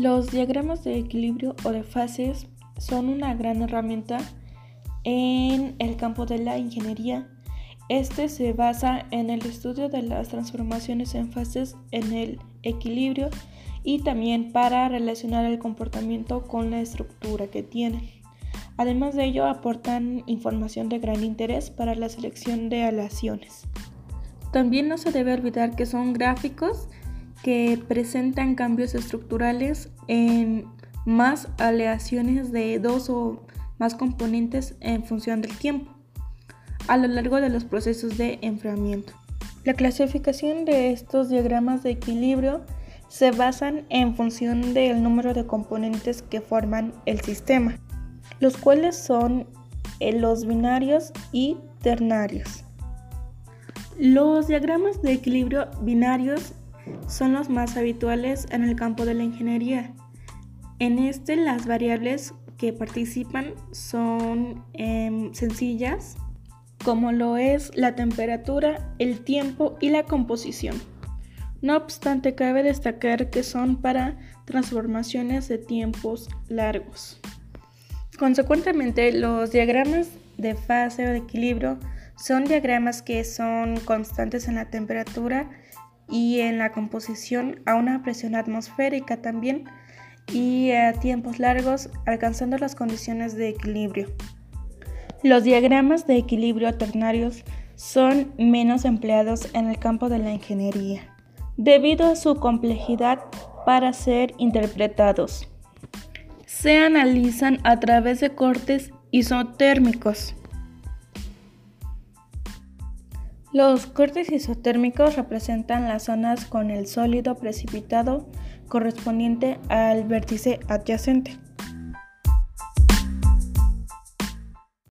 Los diagramas de equilibrio o de fases son una gran herramienta en el campo de la ingeniería. Este se basa en el estudio de las transformaciones en fases en el equilibrio y también para relacionar el comportamiento con la estructura que tienen. Además de ello, aportan información de gran interés para la selección de aleaciones. También no se debe olvidar que son gráficos que presentan cambios estructurales en más aleaciones de dos o más componentes en función del tiempo a lo largo de los procesos de enfriamiento. La clasificación de estos diagramas de equilibrio se basan en función del número de componentes que forman el sistema, los cuales son eh, los binarios y ternarios. Los diagramas de equilibrio binarios son los más habituales en el campo de la ingeniería. En este las variables que participan son em, sencillas, como lo es la temperatura, el tiempo y la composición. No obstante, cabe destacar que son para transformaciones de tiempos largos. Consecuentemente, los diagramas de fase o de equilibrio son diagramas que son constantes en la temperatura y en la composición a una presión atmosférica también y a tiempos largos alcanzando las condiciones de equilibrio. Los diagramas de equilibrio ternarios son menos empleados en el campo de la ingeniería debido a su complejidad para ser interpretados. Se analizan a través de cortes isotérmicos. Los cortes isotérmicos representan las zonas con el sólido precipitado correspondiente al vértice adyacente.